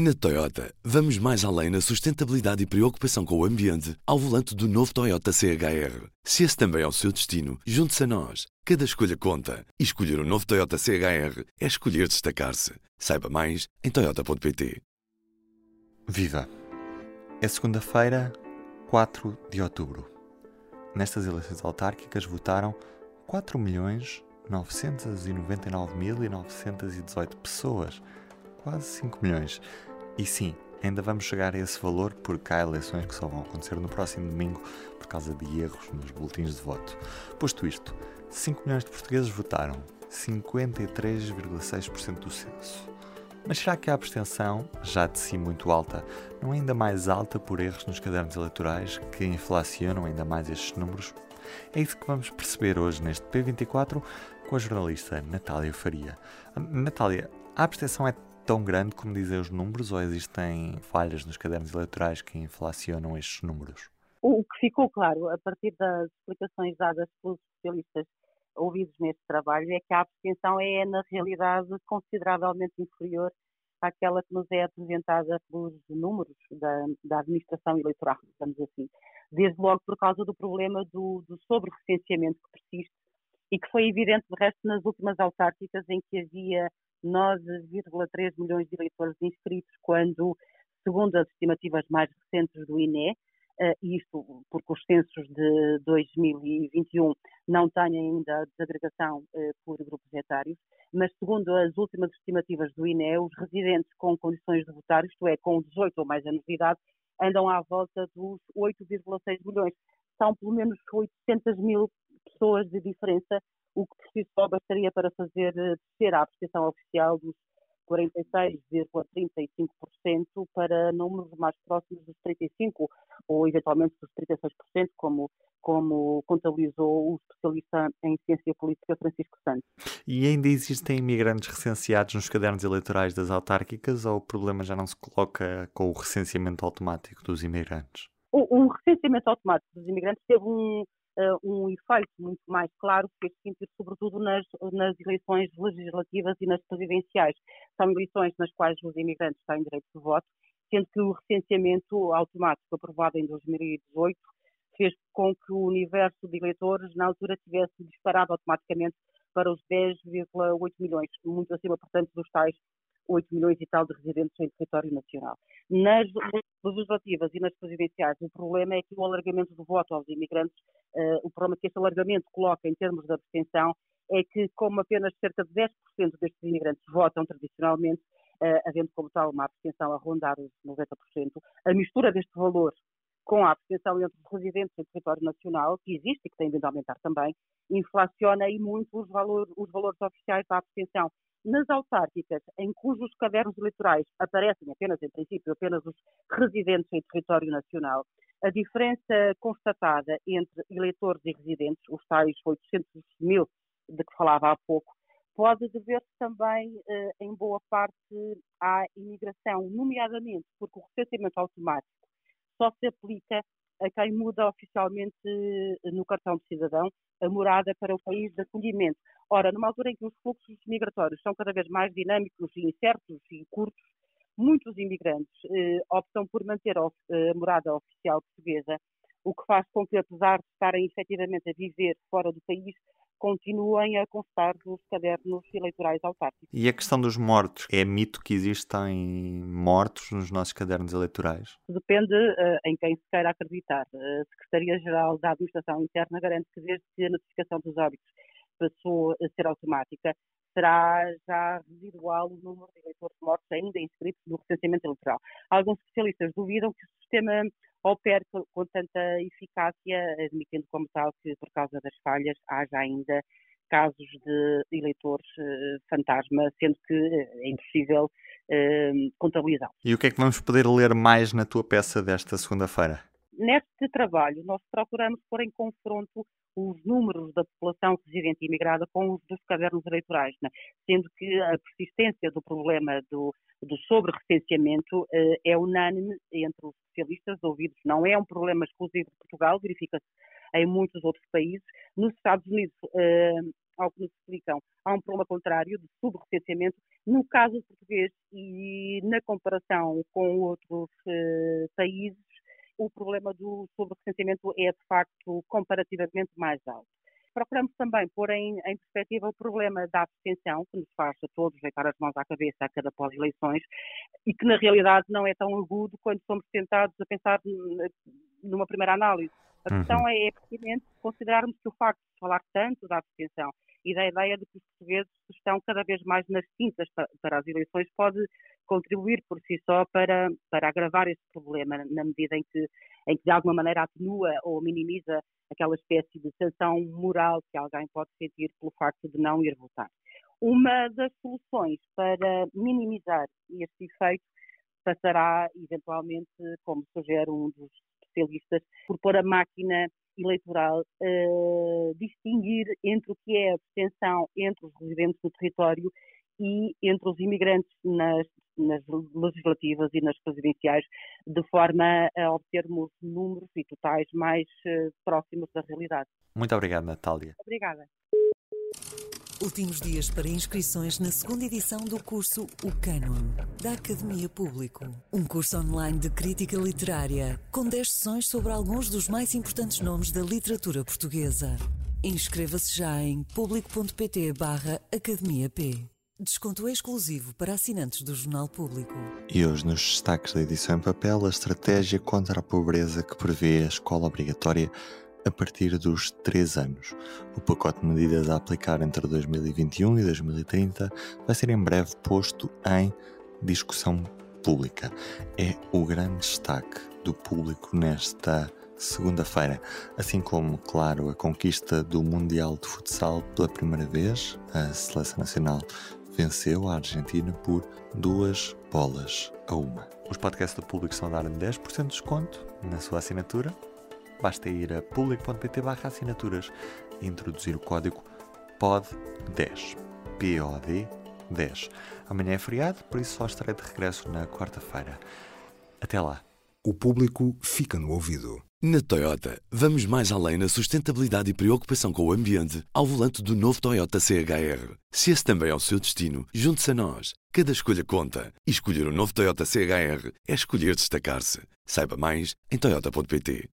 Na Toyota, vamos mais além na sustentabilidade e preocupação com o ambiente ao volante do novo Toyota CHR. Se esse também é o seu destino, junte-se a nós. Cada escolha conta. E escolher o um novo Toyota CHR é escolher destacar-se. Saiba mais em Toyota.pt. Viva! É segunda-feira, 4 de outubro. Nestas eleições autárquicas votaram 4.999.918 pessoas, quase 5 milhões. E sim, ainda vamos chegar a esse valor porque há eleições que só vão acontecer no próximo domingo por causa de erros nos boletins de voto. Posto isto, 5 milhões de portugueses votaram, 53,6% do censo. Mas será que a abstenção, já de si muito alta, não é ainda mais alta por erros nos cadernos eleitorais que inflacionam ainda mais estes números? É isso que vamos perceber hoje neste P24 com a jornalista Natália Faria. Natália, a abstenção é tão grande como dizem os números ou existem falhas nos cadernos eleitorais que inflacionam estes números? O que ficou claro a partir das explicações dadas pelos especialistas ouvidos neste trabalho é que a abstenção é, na realidade, consideravelmente inferior àquela que nos é apresentada pelos números da, da administração eleitoral, digamos assim. Desde logo por causa do problema do, do sobre-recenseamento que persiste e que foi evidente, de resto, nas últimas autárquicas em que havia 9,3 milhões de eleitores inscritos, quando, segundo as estimativas mais recentes do INE, uh, isto porque os censos de 2021 não têm ainda a desagregação uh, por grupos etários, mas segundo as últimas estimativas do INE, os residentes com condições de votar, isto é, com 18 ou mais anos de idade, andam à volta dos 8,6 milhões. São pelo menos 800 mil pessoas de diferença o que por si só bastaria para fazer eh, descer a apreciação oficial dos 46,35% para números mais próximos dos 35% ou eventualmente dos 36%, como, como contabilizou o especialista em ciência política Francisco Santos. E ainda existem imigrantes recenseados nos cadernos eleitorais das autárquicas ou o problema já não se coloca com o recenseamento automático dos imigrantes? O, o recenseamento automático dos imigrantes teve um, um efeito muito mais claro que fez sentir, sobretudo nas, nas eleições legislativas e nas presidenciais. São eleições nas quais os imigrantes têm direito de voto, sendo que o recenseamento automático aprovado em 2018 fez com que o universo de eleitores na altura tivesse disparado automaticamente para os 10,8 milhões, muito acima, portanto, dos tais 8 milhões e tal de residentes em território nacional. Nas legislativas e nas presidenciais, o problema é que o alargamento do voto aos imigrantes, o problema que este alargamento coloca em termos de abstenção é que, como apenas cerca de 10% destes imigrantes votam tradicionalmente, uh, havendo como tal uma abstenção a rondar os 90%, a mistura deste valor com a abstenção entre os residentes em território nacional, que existe e que tem vindo a aumentar também, inflaciona aí muito os, valor, os valores oficiais da abstenção. Nas autárquicas, em cujos cadernos eleitorais aparecem apenas, em princípio, apenas os residentes em território nacional, a diferença constatada entre eleitores e residentes, os tais 800 mil de que falava há pouco, pode dever-se também, eh, em boa parte, à imigração, nomeadamente porque o recenseamento automático só se aplica a quem muda oficialmente eh, no cartão de cidadão a morada para o país de acolhimento. Ora, numa altura em que os fluxos migratórios são cada vez mais dinâmicos incertos e curtos, muitos imigrantes eh, optam por manter a, a morada oficial portuguesa, o que faz com que, apesar de estarem efetivamente a viver fora do país, continuem a constar nos cadernos eleitorais autárquicos. E a questão dos mortos? É mito que existem mortos nos nossos cadernos eleitorais? Depende uh, em quem se queira acreditar. A Secretaria-Geral da Administração Interna garante que desde que a notificação dos óbitos passou a ser automática, será já residual o número de eleitores mortos ainda inscritos no recenseamento eleitoral. Alguns especialistas duvidam que o sistema opere com tanta eficácia, admitindo como tal que, por causa das falhas, haja ainda casos de eleitores uh, fantasma, sendo que uh, é impossível uh, contabilizá-los. E o que é que vamos poder ler mais na tua peça desta segunda-feira? Neste trabalho, nós procuramos pôr em confronto os números da população residente e imigrada com os dos cadernos eleitorais, né? sendo que a persistência do problema do, do sobre-recenseamento uh, é unânime entre os especialistas ouvidos. Não é um problema exclusivo de Portugal, verifica-se em muitos outros países. Nos Estados Unidos, uh, ao que nos explicam, há um problema contrário de subrecenseamento, No caso português e na comparação com outros uh, países, o problema do sobre-recenseamento é, de facto, comparativamente mais alto. Procuramos também pôr em, em perspectiva o problema da abstenção, que nos faz a todos deitar as mãos à cabeça a cada pós-eleições, e que na realidade não é tão agudo quando somos tentados a pensar numa primeira análise. A uhum. questão é, é pertinente considerarmos que o facto de falar tanto da abstenção e da ideia de que os portugueses estão cada vez mais nas tintas para as eleições pode contribuir por si só para, para agravar esse problema, na medida em que, em que de alguma maneira atenua ou minimiza aquela espécie de sanção moral que alguém pode sentir pelo facto de não ir votar. Uma das soluções para minimizar este efeito passará, eventualmente, como sugere um dos especialistas, por pôr a máquina eleitoral uh, distinguir entre o que é a abstenção entre os residentes do território e entre os imigrantes nas, nas, legislativas e nas presidenciais, de forma a obtermos números e totais mais uh, próximos da realidade. Muito obrigado, Natália. Obrigada. Últimos dias para inscrições na segunda edição do curso O Cânon, da Academia Público. Um curso online de crítica literária, com 10 sessões sobre alguns dos mais importantes nomes da literatura portuguesa. Inscreva-se já em público.pt barra Academia P. Desconto exclusivo para assinantes do Jornal Público. E hoje, nos destaques da edição em papel, a estratégia contra a pobreza que prevê a escola obrigatória a partir dos 3 anos. O pacote de medidas a aplicar entre 2021 e 2030 vai ser em breve posto em discussão pública. É o grande destaque do público nesta segunda-feira, assim como, claro, a conquista do Mundial de Futsal pela primeira vez. A seleção nacional venceu a Argentina por duas bolas a uma. Os podcasts do público estão a dar 10% de desconto na sua assinatura basta ir a público.pt barra assinaturas e introduzir o código POD10. POD 10. Amanhã é feriado, por isso só estarei de regresso na quarta-feira. Até lá. O público fica no ouvido. Na Toyota, vamos mais além na sustentabilidade e preocupação com o ambiente ao volante do novo Toyota CHR. Se esse também é o seu destino, junte-se a nós. Cada escolha conta. E escolher o um novo Toyota CHR é escolher destacar-se. Saiba mais em Toyota.pt.